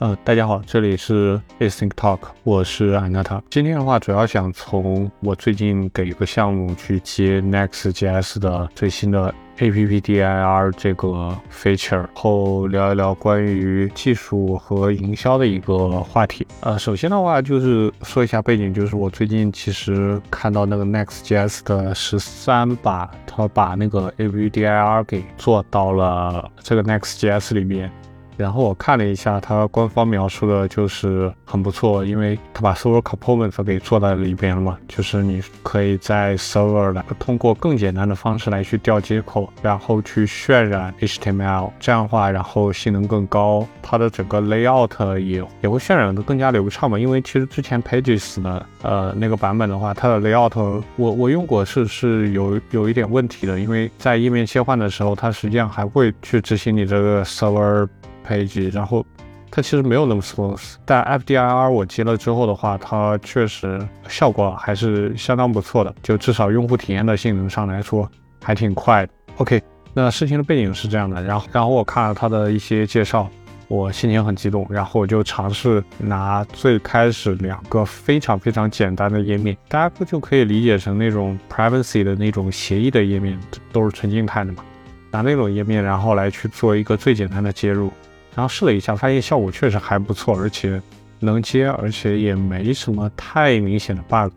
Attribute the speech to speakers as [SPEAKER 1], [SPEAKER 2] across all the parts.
[SPEAKER 1] 呃，大家好，这里是 Async Talk，我是 Anata。今天的话，主要想从我最近给一个项目去接 Next.js 的最新的 AppDIR 这个 feature 后，聊一聊关于技术和营销的一个话题。呃，首先的话就是说一下背景，就是我最近其实看到那个 Next.js 的十三把，它把那个 AppDIR 给做到了这个 Next.js 里面。然后我看了一下，它官方描述的就是很不错，因为它把 server components 给做在里边了嘛，就是你可以在 server 来通过更简单的方式来去调接口，然后去渲染 HTML，这样的话，然后性能更高，它的整个 layout 也也会渲染的更加流畅嘛。因为其实之前 Pages 的呃那个版本的话，它的 layout 我我用过是是有有一点问题的，因为在页面切换的时候，它实际上还会去执行你这个 server。配置，然后它其实没有那么 smooth，但 FDIR 我接了之后的话，它确实效果还是相当不错的，就至少用户体验的性能上来说还挺快的。OK，那事情的背景是这样的，然后然后我看了它的一些介绍，我心情很激动，然后我就尝试拿最开始两个非常非常简单的页面，大家不就可以理解成那种 privacy 的那种协议的页面，都是纯静态的嘛，拿那种页面，然后来去做一个最简单的接入。然后试了一下，发现效果确实还不错，而且能接，而且也没什么太明显的 bug。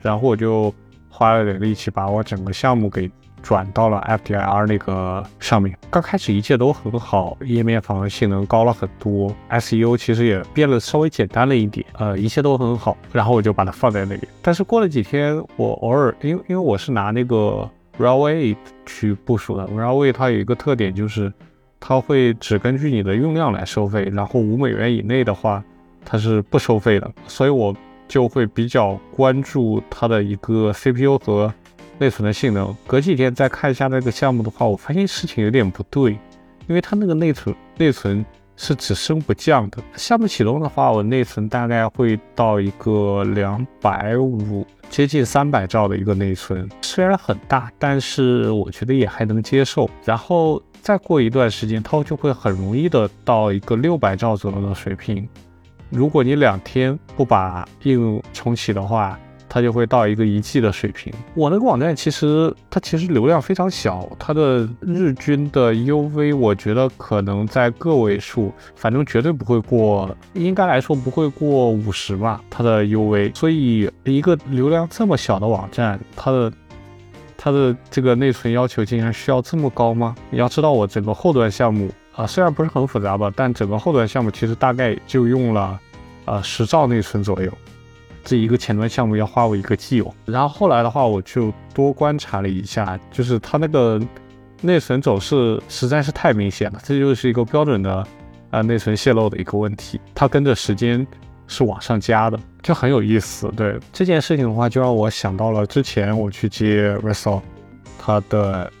[SPEAKER 1] 然后我就花了点力气，把我整个项目给转到了 FDIR 那个上面。刚开始一切都很好，页面访问性能高了很多，SEO 其实也变得稍微简单了一点，呃，一切都很好。然后我就把它放在那里。但是过了几天，我偶尔，因为因为我是拿那个 Railway 去部署的，Railway 它有一个特点就是。它会只根据你的用量来收费，然后五美元以内的话，它是不收费的。所以我就会比较关注它的一个 CPU 和内存的性能。隔几天再看一下那个项目的话，我发现事情有点不对，因为它那个内存内存是只升不降的。项目启动的话，我内存大概会到一个两百五，接近三百兆的一个内存，虽然很大，但是我觉得也还能接受。然后。再过一段时间，它就会很容易的到一个六百兆左右的水平。如果你两天不把应用重启的话，它就会到一个一 G 的水平。我那个网站其实它其实流量非常小，它的日均的 UV 我觉得可能在个位数，反正绝对不会过，应该来说不会过五十吧，它的 UV。所以一个流量这么小的网站，它的。它的这个内存要求竟然需要这么高吗？你要知道，我整个后端项目啊，虽然不是很复杂吧，但整个后端项目其实大概就用了呃十兆内存左右。这一个前端项目要花我一个 G 哦。然后后来的话，我就多观察了一下，就是它那个内存走势实在是太明显了，这就是一个标准的啊内存泄漏的一个问题，它跟着时间。是往上加的，就很有意思。对这件事情的话，就让我想到了之前我去接 r e s o l 它的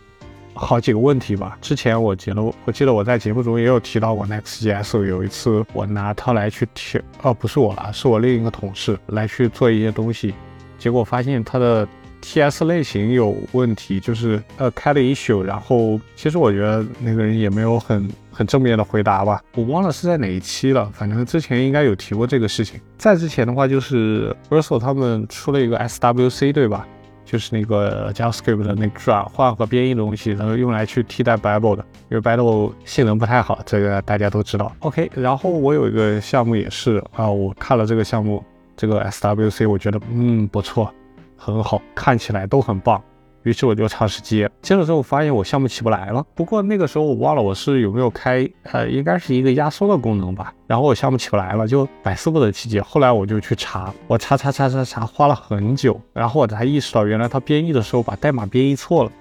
[SPEAKER 1] 好几个问题吧。之前我接了，我记得我在节目中也有提到过 Next.js。有一次我拿它来去调，哦，不是我了，是我另一个同事来去做一些东西，结果发现它的。T.S 类型有问题，就是呃开了 issue，然后其实我觉得那个人也没有很很正面的回答吧，我忘了是在哪一期了，反正之前应该有提过这个事情。在之前的话，就是 Verso 他们出了一个 S.W.C 对吧？就是那个 JavaScript 的那个转换和编译的东西，然后用来去替代 Babel 的，因为 Babel 性能不太好，这个大家都知道。OK，然后我有一个项目也是啊，我看了这个项目，这个 S.W.C，我觉得嗯不错。很好，看起来都很棒，于是我就尝试接，接了之后发现我项目起不来了。不过那个时候我忘了我是有没有开，呃，应该是一个压缩的功能吧。然后我项目起不来了，就百思不得其解。后来我就去查，我查查查查查，花了很久，然后我才意识到原来他编译的时候把代码编译错了。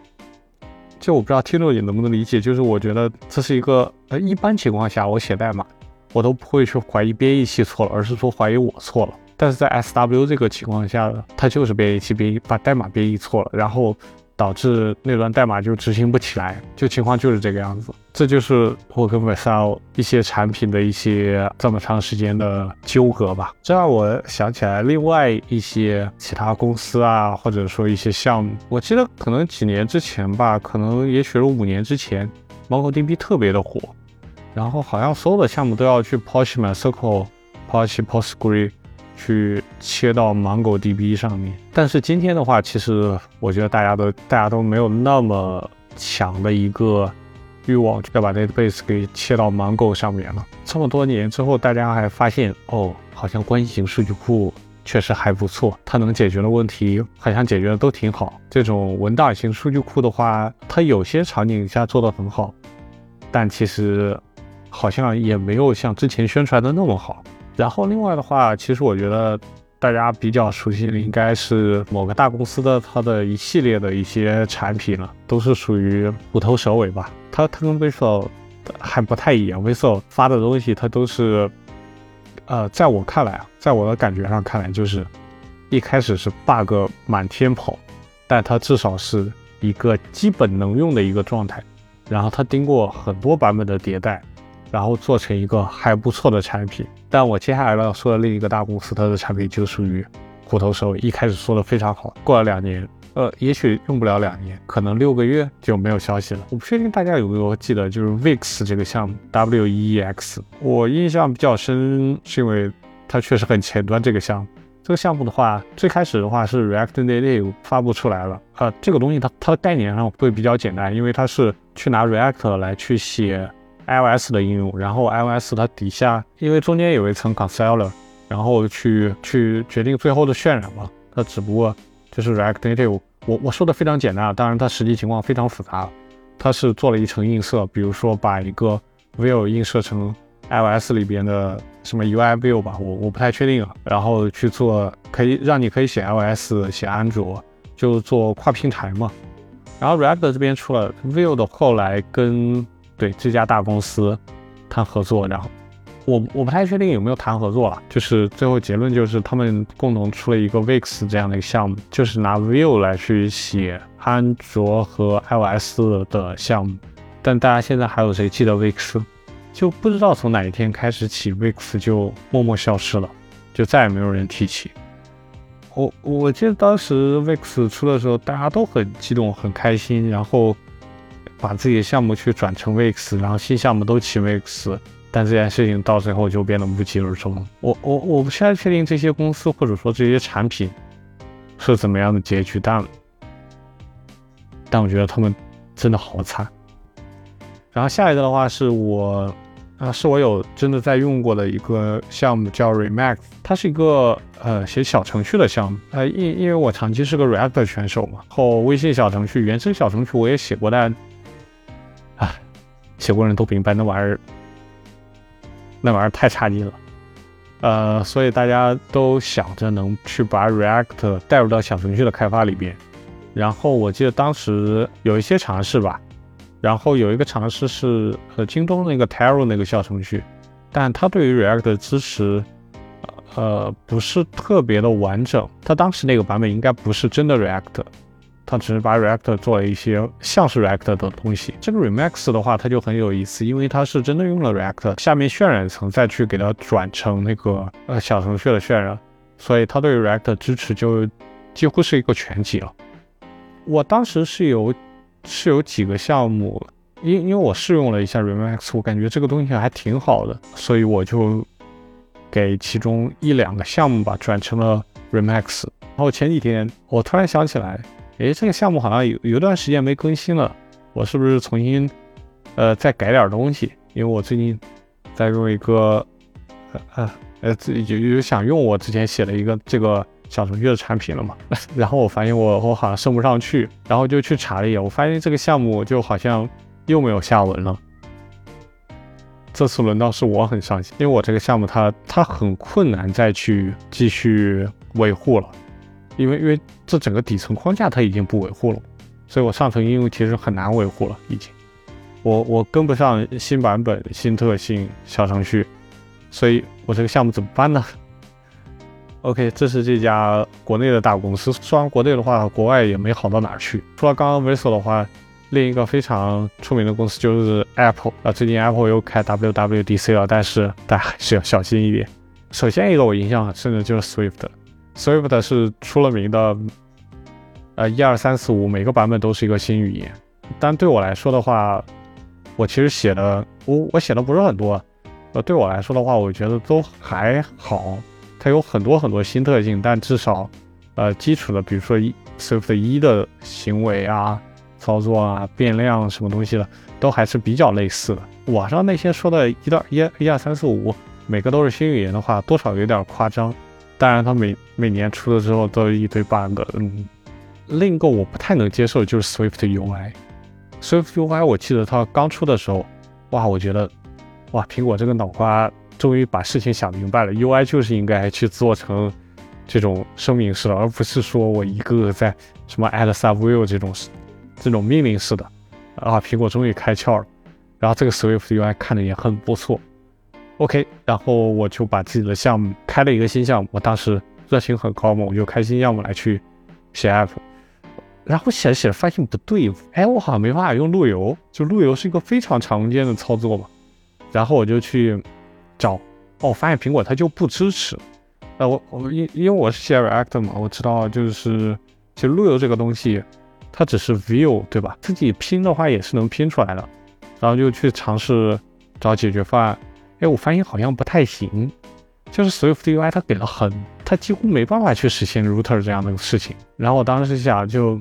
[SPEAKER 1] 就我不知道听众你能不能理解，就是我觉得这是一个，呃，一般情况下我写代码，我都不会去怀疑编译器错了，而是说怀疑我错了。但是在 S W 这个情况下，它就是编译器编译把代码编译错了，然后导致那段代码就执行不起来，就情况就是这个样子。这就是我跟 v e s l 一些产品的一些这么长时间的纠葛吧。这让我想起来另外一些其他公司啊，或者说一些项目。我记得可能几年之前吧，可能也许是五年之前，MongoDB 特别的火。然后好像所有的项目都要去 Postman Circle、Post Postgre 去切到 MongoDB 上面。但是今天的话，其实我觉得大家都大家都没有那么强的一个欲望要把 database 给切到 Mongo 上面了。这么多年之后，大家还发现哦，好像关系型数据库确实还不错，它能解决的问题好像解决的都挺好。这种文档型数据库的话，它有些场景下做的很好，但其实。好像也没有像之前宣传的那么好。然后另外的话，其实我觉得大家比较熟悉的应该是某个大公司的它的一系列的一些产品了，都是属于虎头蛇尾吧。它它跟 Visual 还不太一样，Visual 发的东西它都是，呃，在我看来啊，在我的感觉上看来，就是一开始是 bug 满天跑，但它至少是一个基本能用的一个状态。然后它经过很多版本的迭代。然后做成一个还不错的产品，但我接下来要说的另一个大公司，它的产品就属于虎头蛇尾。一开始说的非常好，过了两年，呃，也许用不了两年，可能六个月就没有消息了。我不确定大家有没有记得，就是 Wex 这个项目，W E E X，我印象比较深，是因为它确实很前端。这个项目，这个项目的话，最开始的话是 React Native 发布出来了，呃，这个东西它它的概念上会比较简单，因为它是去拿 React 来去写。iOS 的应用，然后 iOS 它底下，因为中间有一层 concealer，然后去去决定最后的渲染嘛。它只不过就是 React Native，我我说的非常简单啊，当然它实际情况非常复杂。它是做了一层映射，比如说把一个 view 映射成 iOS 里边的什么 UI view 吧，我我不太确定啊。然后去做，可以让你可以写 iOS，写安卓，就做跨平台嘛。然后 React 这边出了 view 的，后来跟对这家大公司谈合作，然后我我不太确定有没有谈合作了，就是最后结论就是他们共同出了一个 Vix 这样的一个项目，就是拿 Vue 来去写安卓和 iOS 的项目。但大家现在还有谁记得 Vix？就不知道从哪一天开始起，Vix 就默默消失了，就再也没有人提起。我我记得当时 Vix 出的时候，大家都很激动，很开心，然后。把自己的项目去转成 Wix，然后新项目都起 Wix，但这件事情到最后就变得无疾而终。我我我不太确定这些公司或者说这些产品是怎么样的结局，但但我觉得他们真的好惨。然后下一个的话是我啊，是我有真的在用过的一个项目叫 Remax，它是一个呃写小程序的项目。呃，因因为我长期是个 React 选手嘛，后微信小程序、原生小程序我也写过，但写过人都明白，那玩意儿，那玩意儿太差劲了，呃，所以大家都想着能去把 React 带入到小程序的开发里边。然后我记得当时有一些尝试吧，然后有一个尝试是呃京东那个 Taro 那个小程序，但它对于 React 的支持，呃，不是特别的完整。它当时那个版本应该不是真的 React。它只是把 React 做了一些像是 React 的东西。这个 Remax 的话，它就很有意思，因为它是真的用了 React 下面渲染层，再去给它转成那个呃小程序的渲染，所以它对 React 支持就几乎是一个全集了。我当时是有是有几个项目，因因为我试用了一下 Remax，我感觉这个东西还挺好的，所以我就给其中一两个项目吧转成了 Remax。然后前几天我突然想起来。哎，这个项目好像有有段时间没更新了，我是不是重新呃再改点东西？因为我最近在用一个呃呃自己就想用我之前写的一个这个小程序的产品了嘛，然后我发现我我好像升不上去，然后就去查了一下，我发现这个项目就好像又没有下文了。这次轮到是我很伤心，因为我这个项目它它很困难再去继续维护了。因为因为这整个底层框架它已经不维护了，所以我上层应用其实很难维护了，已经，我我跟不上新版本新特性小程序，所以我这个项目怎么办呢？OK，这是这家国内的大公司，说完国内的话，国外也没好到哪儿去。除了刚刚 VISO 的话，另一个非常出名的公司就是 Apple 啊，最近 Apple 又开 WWDC 了，但是大家还是要小心一点。首先一个我印象很深的就是 Swift。Swift 是出了名的，呃，一二三四五每个版本都是一个新语言。但对我来说的话，我其实写的我我写的不是很多，呃，对我来说的话，我觉得都还好。它有很多很多新特性，但至少，呃，基础的，比如说 Swift 一的行为啊、操作啊、变量什么东西的，都还是比较类似的。网上那些说的一到一一二三四五，每个都是新语言的话，多少有点夸张。当然，它每每年出了之后都一堆 bug。嗯，另一个我不太能接受就是 Swift UI。Swift UI 我记得它刚出的时候，哇，我觉得，哇，苹果这个脑瓜终于把事情想明白了，UI 就是应该去做成这种声明式的，而不是说我一个个在什么 add sub view 这种这种命令式的。啊，苹果终于开窍了。然后这个 Swift UI 看着也很不错。OK，然后我就把自己的项目开了一个新项目，我当时热情很高嘛，我就开新项目来去写 app。然后写着写着发现不对，哎，我好像没办法用路由，就路由是一个非常常见的操作嘛。然后我就去找，哦，发现苹果它就不支持。呃，我我因因为我是写 React 嘛，我知道就是其实路由这个东西，它只是 view 对吧？自己拼的话也是能拼出来的。然后就去尝试找解决方案，哎，我发现好像不太行，就是 Swift UI 它给了很，它几乎没办法去实现 router 这样的事情。然后我当时想就，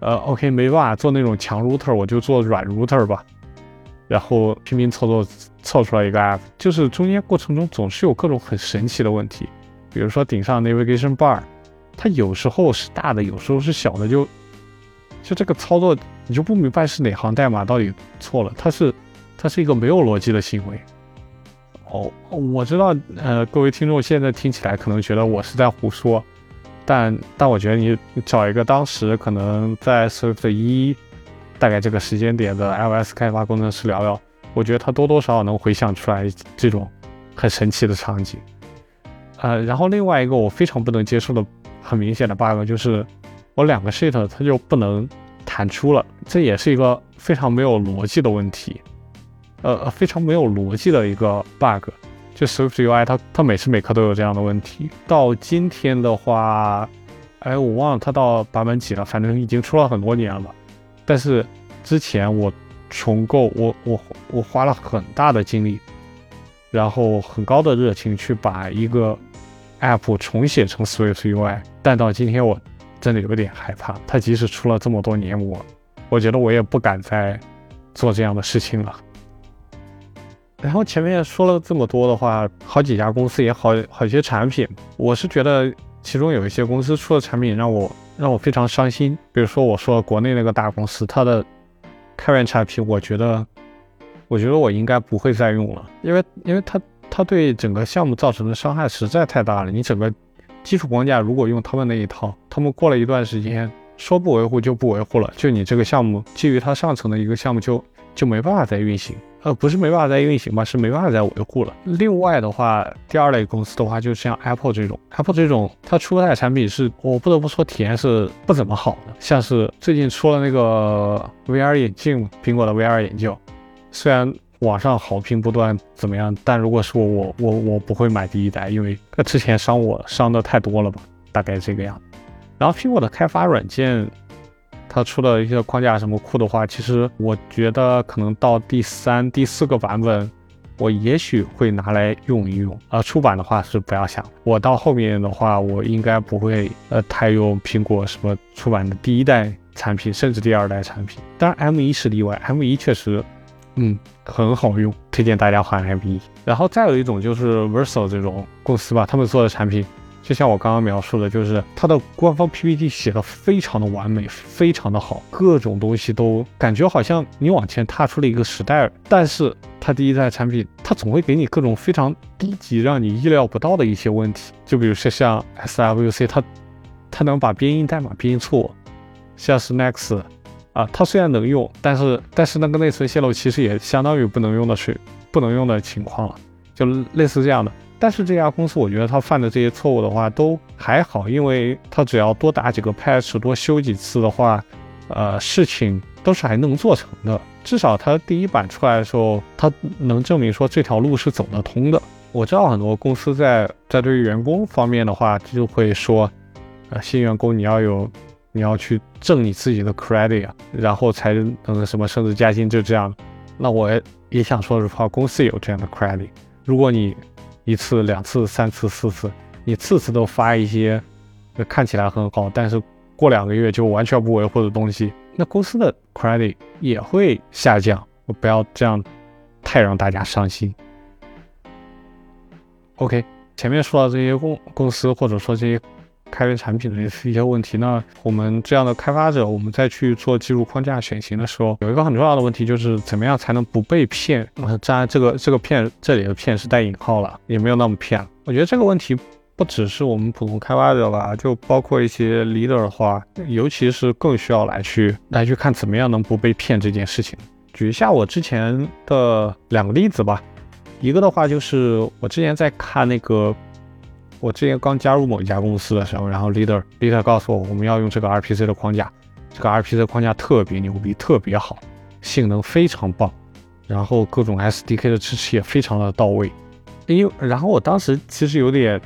[SPEAKER 1] 呃，OK，没办法做那种强 router，我就做软 router 吧。然后拼命凑凑凑出来一个 app，就是中间过程中总是有各种很神奇的问题，比如说顶上 navigation bar，它有时候是大的，有时候是小的，就就这个操作。你就不明白是哪行代码到底错了，它是，它是一个没有逻辑的行为。哦，我知道，呃，各位听众现在听起来可能觉得我是在胡说，但但我觉得你找一个当时可能在 Swift 一大概这个时间点的 iOS 开发工程师聊聊，我觉得他多多少少能回想出来这种很神奇的场景。呃，然后另外一个我非常不能接受的很明显的 bug 就是我两个 sheet 它就不能。弹出了，这也是一个非常没有逻辑的问题，呃，非常没有逻辑的一个 bug。就 Swift UI 它它每时每刻都有这样的问题。到今天的话，哎，我忘了它到版本几了，反正已经出了很多年了。但是之前我重构，我我我花了很大的精力，然后很高的热情去把一个 app 重写成 Swift UI，但到今天我。真的有点害怕，它即使出了这么多年，我我觉得我也不敢再做这样的事情了。然后前面说了这么多的话，好几家公司也好好些产品，我是觉得其中有一些公司出的产品让我让我非常伤心。比如说我说国内那个大公司，它的开源产品，我觉得我觉得我应该不会再用了，因为因为它它对整个项目造成的伤害实在太大了，你整个。基础框架如果用他们那一套，他们过了一段时间说不维护就不维护了，就你这个项目基于它上层的一个项目就就没办法再运行，呃，不是没办法再运行吧，是没办法再维护了。另外的话，第二类公司的话，就像 Apple 这种，Apple 这种它出的产品是我不得不说体验是不怎么好的，像是最近出了那个 VR 眼镜，苹果的 VR 眼镜，虽然。网上好评不断，怎么样？但如果是我，我我我不会买第一代，因为它之前伤我伤的太多了吧，大概这个样。然后苹果的开发软件，它出的一些框架什么库的话，其实我觉得可能到第三、第四个版本，我也许会拿来用一用。呃，出版的话是不要想。我到后面的话，我应该不会呃太用苹果什么出版的第一代产品，甚至第二代产品。当然 M 一是例外，M 一确实。嗯，很好用，推荐大家换 M 一。然后再有一种就是 Verso 这种公司吧，他们做的产品，就像我刚刚描述的，就是它的官方 PPT 写的非常的完美，非常的好，各种东西都感觉好像你往前踏出了一个时代。但是它第一代产品，它总会给你各种非常低级、让你意料不到的一些问题，就比如说像 SWC，它它能把编译代码编错，像是 Next。啊，它虽然能用，但是但是那个内存泄露其实也相当于不能用的水不能用的情况了，就类似这样的。但是这家公司我觉得他犯的这些错误的话都还好，因为他只要多打几个 patch，多修几次的话，呃，事情都是还能做成的。至少他第一版出来的时候，他能证明说这条路是走得通的。我知道很多公司在在对于员工方面的话就会说，呃，新员工你要有。你要去挣你自己的 credit 啊，然后才能什么升职加薪，就这样。那我也想说的话，公司也有这样的 credit。如果你一次、两次、三次、四次，你次次都发一些看起来很好，但是过两个月就完全不维护的东西，那公司的 credit 也会下降。我不要这样，太让大家伤心。OK，前面说到这些公公司或者说这些。开源产品的一些问题，那我们这样的开发者，我们再去做技术框架选型的时候，有一个很重要的问题，就是怎么样才能不被骗？当然，这个这个骗，这里的骗是带引号了，也没有那么骗。我觉得这个问题不只是我们普通开发者吧，就包括一些 leader 的话，尤其是更需要来去来去看怎么样能不被骗这件事情。举一下我之前的两个例子吧，一个的话就是我之前在看那个。我之前刚加入某一家公司的时候，然后 leader leader 告诉我，我们要用这个 RPC 的框架，这个 RPC 框架特别牛逼，特别好，性能非常棒，然后各种 SDK 的支持也非常的到位。因为然后我当时其实有点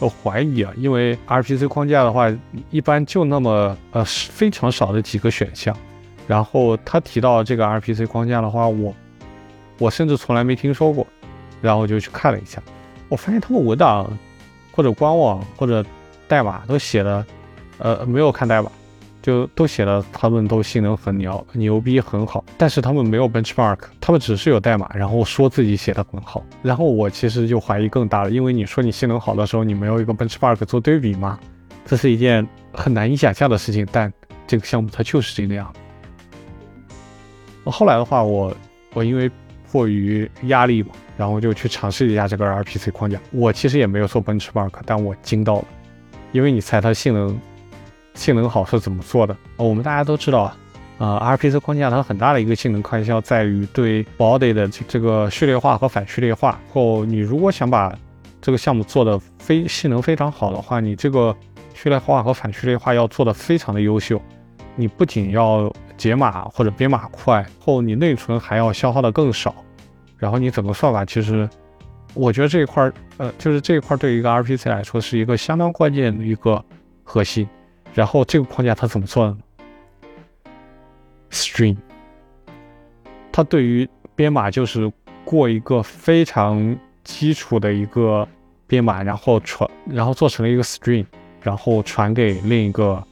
[SPEAKER 1] 呃怀疑啊，因为 RPC 框架的话，一般就那么呃非常少的几个选项，然后他提到这个 RPC 框架的话，我我甚至从来没听说过，然后我就去看了一下，我发现他们文档。或者官网或者代码都写的，呃，没有看代码，就都写的他们都性能很牛牛逼很好，但是他们没有 benchmark，他们只是有代码，然后说自己写的很好，然后我其实就怀疑更大了，因为你说你性能好的时候，你没有一个 benchmark 做对比吗？这是一件很难以想象的事情，但这个项目它就是这个样。后来的话，我我因为。迫于压力嘛，然后就去尝试一下这个 RPC 框架。我其实也没有做 benchmark，但我惊到了，因为你猜它性能性能好是怎么做的？我们大家都知道啊呃，RPC 框架它很大的一个性能开销在于对 body 的这个序列化和反序列化。后你如果想把这个项目做的非性能非常好的话，你这个序列化和反序列化要做的非常的优秀。你不仅要解码或者编码快，后你内存还要消耗的更少，然后你怎么算法其实，我觉得这一块儿，呃，就是这一块儿对于一个 RPC 来说是一个相当关键的一个核心。然后这个框架它怎么做呢？String，它对于编码就是过一个非常基础的一个编码，然后传，然后做成了一个 String，然后传给另一个。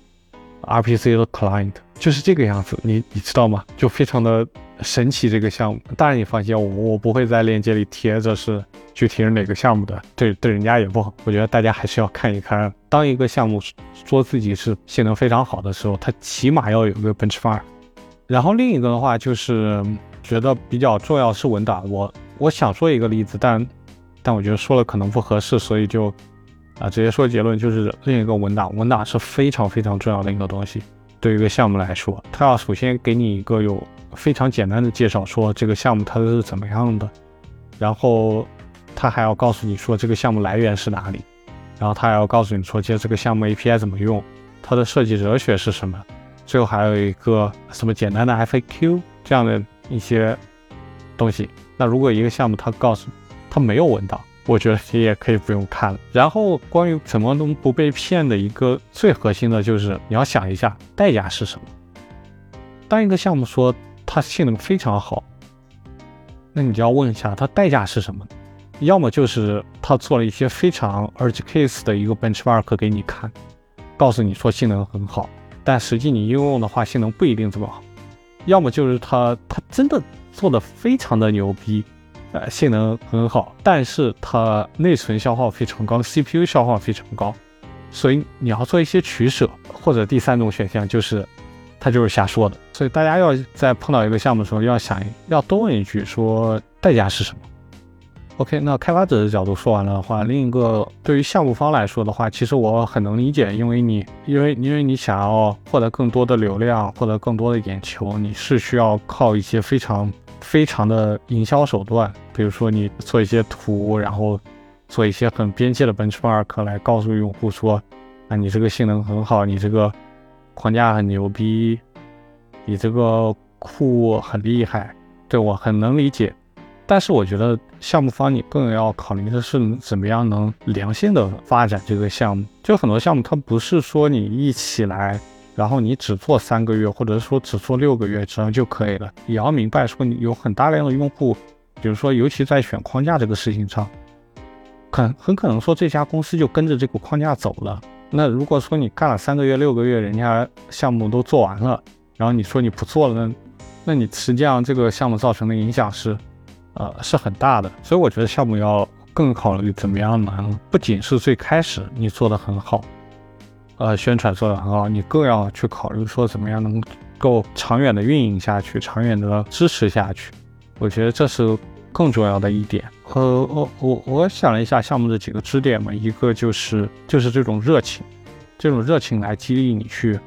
[SPEAKER 1] RPC 的 client 就是这个样子，你你知道吗？就非常的神奇这个项目。当然你放心，我我不会在链接里贴着是具体是哪个项目的，对对人家也不好。我觉得大家还是要看一看，当一个项目说自己是性能非常好的时候，它起码要有个 benchmark。然后另一个的话就是觉得比较重要是文档，我我想说一个例子，但但我觉得说了可能不合适，所以就。啊，直接说结论就是另一个文档，文档是非常非常重要的一个东西。对于一个项目来说，它要首先给你一个有非常简单的介绍，说这个项目它是怎么样的，然后它还要告诉你说这个项目来源是哪里，然后它还要告诉你说，接这个项目 API 怎么用，它的设计哲学是什么，最后还有一个什么简单的 FAQ 这样的一些东西。那如果一个项目它告诉它没有文档，我觉得你也可以不用看了。然后关于怎么能不被骗的一个最核心的就是你要想一下代价是什么。当一个项目说它性能非常好，那你就要问一下它代价是什么？要么就是它做了一些非常 edge case 的一个 benchmark 给你看，告诉你说性能很好，但实际你应用的话性能不一定这么好。要么就是它它真的做的非常的牛逼。呃，性能很好，但是它内存消耗非常高，CPU 消耗非常高，所以你要做一些取舍，或者第三种选项就是，他就是瞎说的。所以大家要在碰到一个项目的时候，要想要多问一句，说代价是什么？OK，那开发者的角度说完了的话，另一个对于项目方来说的话，其实我很能理解，因为你因为因为你想要获得更多的流量，获得更多的眼球，你是需要靠一些非常。非常的营销手段，比如说你做一些图，然后做一些很边界的 benchmark 来告诉用户说，啊，你这个性能很好，你这个框架很牛逼，你这个库很厉害，对我很能理解。但是我觉得项目方你更要考虑的是怎么样能良性的发展这个项目。就很多项目它不是说你一起来然后你只做三个月，或者说只做六个月这样就可以了。也要明白说，你有很大量的用户，比如说，尤其在选框架这个事情上，很很可能说这家公司就跟着这个框架走了。那如果说你干了三个月、六个月，人家项目都做完了，然后你说你不做了，那那你实际上这个项目造成的影响是，呃，是很大的。所以我觉得项目要更考虑怎么样能不仅是最开始你做的很好。呃，宣传做的很好，你更要去考虑说怎么样能够长远的运营下去，长远的支持下去。我觉得这是更重要的一点。呃，我我我想了一下项目的几个支点嘛，一个就是就是这种热情，这种热情来激励你去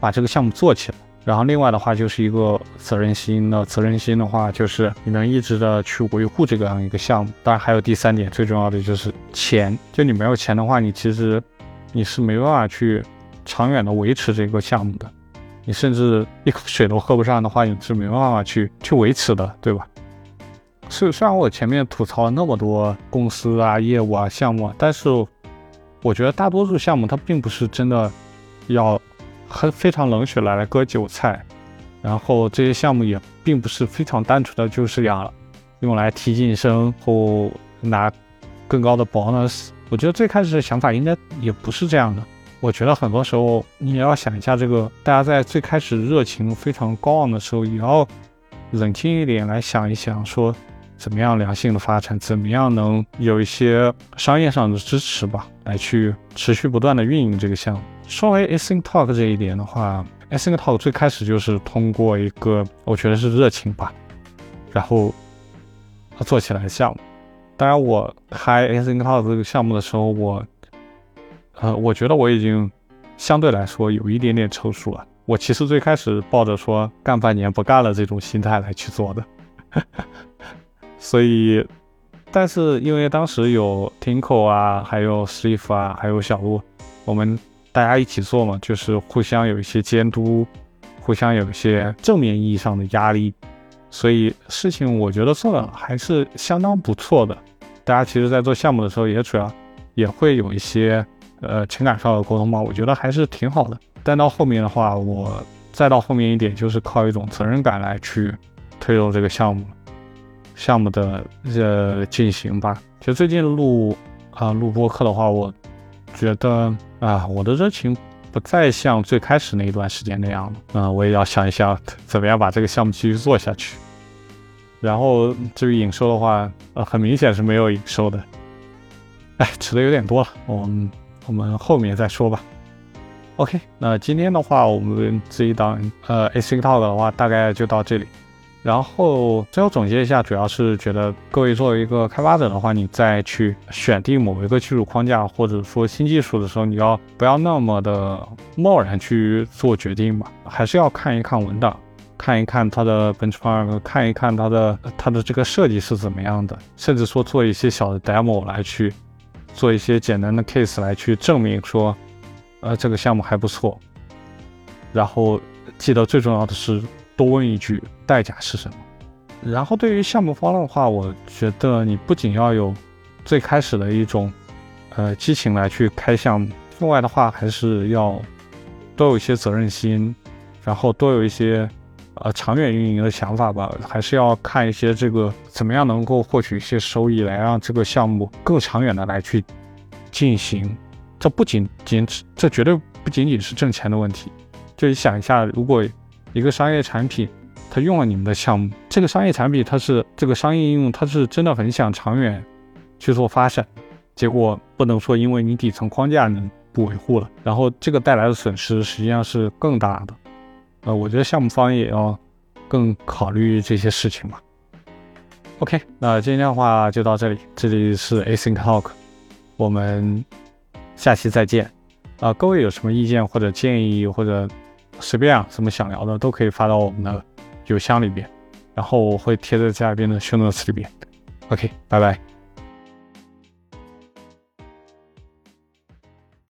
[SPEAKER 1] 把这个项目做起来。然后另外的话就是一个责任心那责任心的话就是你能一直的去维护这个样一个项目。当然还有第三点，最重要的就是钱。就你没有钱的话，你其实。你是没办法去长远的维持这个项目的，你甚至一口水都喝不上的话，你是没办法去去维持的，对吧？虽虽然我前面吐槽了那么多公司啊、业务啊、项目，但是我觉得大多数项目它并不是真的要很非常冷血来来割韭菜，然后这些项目也并不是非常单纯的就是要用来提晋升或拿更高的 bonus。我觉得最开始的想法应该也不是这样的。我觉得很多时候你也要想一下，这个大家在最开始热情非常高昂的时候，也要冷静一点来想一想，说怎么样良性的发展，怎么样能有一些商业上的支持吧，来去持续不断的运营这个项目。说回 Async Talk 这一点的话，Async Talk 最开始就是通过一个我觉得是热情吧，然后做起来项目。当然，我开 Async Talk 这个项目的时候，我，呃，我觉得我已经相对来说有一点点成熟了。我其实最开始抱着说干半年不干了这种心态来去做的，所以，但是因为当时有 Tinko 啊，还有 Steve 啊，还有小鹿，我们大家一起做嘛，就是互相有一些监督，互相有一些正面意义上的压力。所以事情我觉得做的还是相当不错的。大家其实，在做项目的时候，也主要也会有一些呃情感上的沟通吧，我觉得还是挺好的。但到后面的话，我再到后面一点，就是靠一种责任感来去推动这个项目，项目的呃进行吧。其实最近录啊录播课的话，我觉得啊我的热情。不再像最开始那一段时间那样了，嗯，我也要想一想怎么样把这个项目继续做下去。然后至于营收的话，呃，很明显是没有营收的。哎，扯的有点多了，我们我们后面再说吧。OK，那今天的话，我们这一档呃 Async Talk 的话，大概就到这里。然后最后总结一下，主要是觉得各位作为一个开发者的话，你再去选定某一个技术框架或者说新技术的时候，你要不要那么的贸然去做决定吧？还是要看一看文档，看一看它的 benchmark，看一看它的它的这个设计是怎么样的，甚至说做一些小的 demo 来去做一些简单的 case 来去证明说，呃，这个项目还不错。然后记得最重要的是。多问一句，代价是什么？然后对于项目方的话，我觉得你不仅要有最开始的一种呃激情来去开项目，另外的话还是要多有一些责任心，然后多有一些呃长远运营的想法吧。还是要看一些这个怎么样能够获取一些收益，来让这个项目更长远的来去进行。这不仅仅这绝对不仅仅是挣钱的问题。就你想一下，如果一个商业产品，他用了你们的项目，这个商业产品它是这个商业应用，它是真的很想长远去做发展，结果不能说因为你底层框架你不维护了，然后这个带来的损失实际上是更大的。呃，我觉得项目方也要更考虑这些事情嘛。OK，那今天的话就到这里，这里是 Async Talk，我们下期再见。啊，各位有什么意见或者建议或者？随便啊，什么想聊的都可以发到我们的邮箱里边，然后我会贴在下边的 show notes 里边。OK，拜拜。